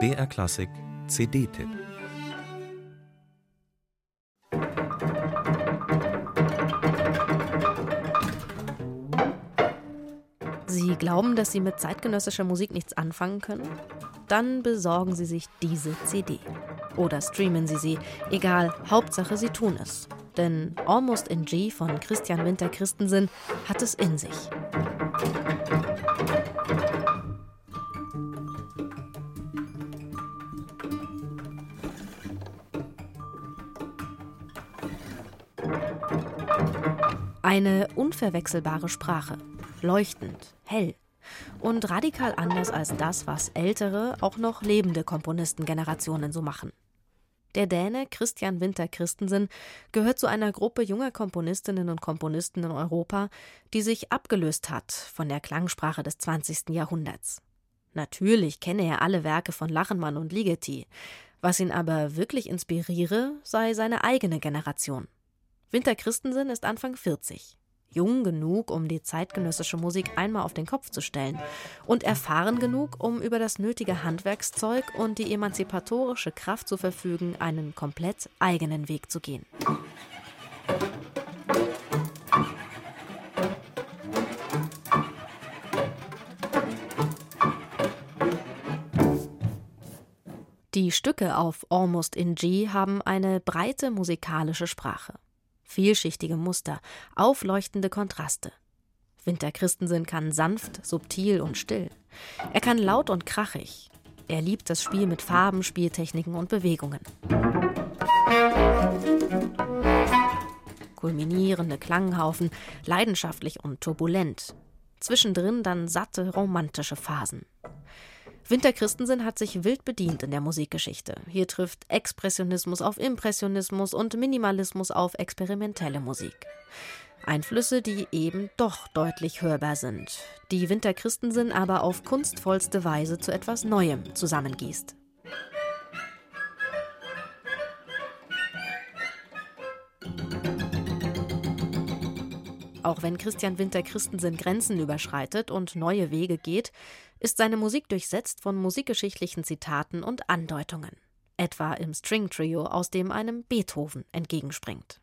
BR Klassik CD-Tipp Sie glauben, dass Sie mit zeitgenössischer Musik nichts anfangen können? Dann besorgen Sie sich diese CD. Oder streamen Sie sie. Egal, Hauptsache Sie tun es. Denn Almost in G von Christian Winter Christensen hat es in sich. Eine unverwechselbare Sprache, leuchtend, hell und radikal anders als das, was ältere, auch noch lebende Komponistengenerationen so machen. Der Däne Christian Winter Christensen gehört zu einer Gruppe junger Komponistinnen und Komponisten in Europa, die sich abgelöst hat von der Klangsprache des 20. Jahrhunderts. Natürlich kenne er alle Werke von Lachenmann und Ligeti. Was ihn aber wirklich inspiriere, sei seine eigene Generation. Winter Christensen ist Anfang 40 jung genug, um die zeitgenössische Musik einmal auf den Kopf zu stellen. Und erfahren genug, um über das nötige Handwerkszeug und die emanzipatorische Kraft zu verfügen, einen komplett eigenen Weg zu gehen. Die Stücke auf Almost in G haben eine breite musikalische Sprache vielschichtige Muster, aufleuchtende Kontraste. Winter Christensen kann sanft, subtil und still. Er kann laut und krachig. Er liebt das Spiel mit Farben, Spieltechniken und Bewegungen. Kulminierende Klanghaufen, leidenschaftlich und turbulent. Zwischendrin dann satte, romantische Phasen. Winter Christensen hat sich wild bedient in der Musikgeschichte. Hier trifft Expressionismus auf Impressionismus und Minimalismus auf experimentelle Musik. Einflüsse, die eben doch deutlich hörbar sind, die Winter Christensen aber auf kunstvollste Weise zu etwas Neuem zusammengießt. Auch wenn Christian Winter Christensen Grenzen überschreitet und neue Wege geht, ist seine Musik durchsetzt von musikgeschichtlichen Zitaten und Andeutungen. Etwa im String Trio, aus dem einem Beethoven entgegenspringt.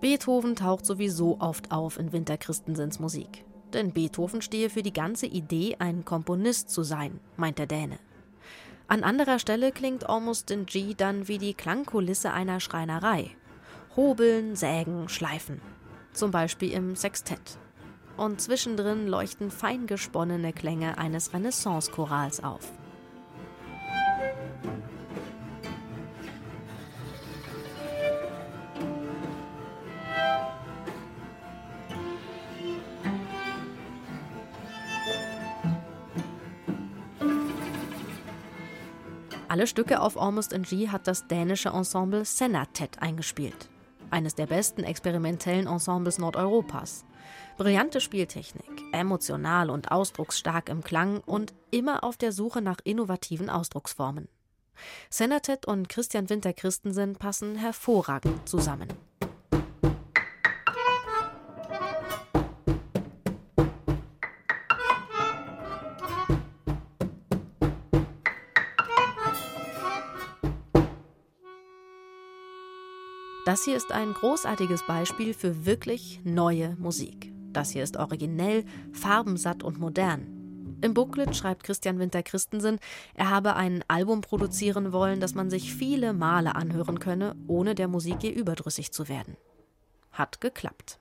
Beethoven taucht sowieso oft auf in Winter Christensens Musik. Denn Beethoven stehe für die ganze Idee, ein Komponist zu sein, meint der Däne. An anderer Stelle klingt Almost in G dann wie die Klangkulisse einer Schreinerei. Hobeln, sägen, schleifen. Zum Beispiel im Sextett. Und zwischendrin leuchten fein gesponnene Klänge eines Renaissance-Chorals auf. Alle Stücke auf Almost in G hat das dänische Ensemble Senatet eingespielt. Eines der besten experimentellen Ensembles Nordeuropas. Brillante Spieltechnik, emotional und ausdrucksstark im Klang und immer auf der Suche nach innovativen Ausdrucksformen. Senatet und Christian Winter Christensen passen hervorragend zusammen. Das hier ist ein großartiges Beispiel für wirklich neue Musik. Das hier ist originell, farbensatt und modern. Im Booklet schreibt Christian Winter Christensen, er habe ein Album produzieren wollen, das man sich viele Male anhören könne, ohne der Musik je überdrüssig zu werden. Hat geklappt.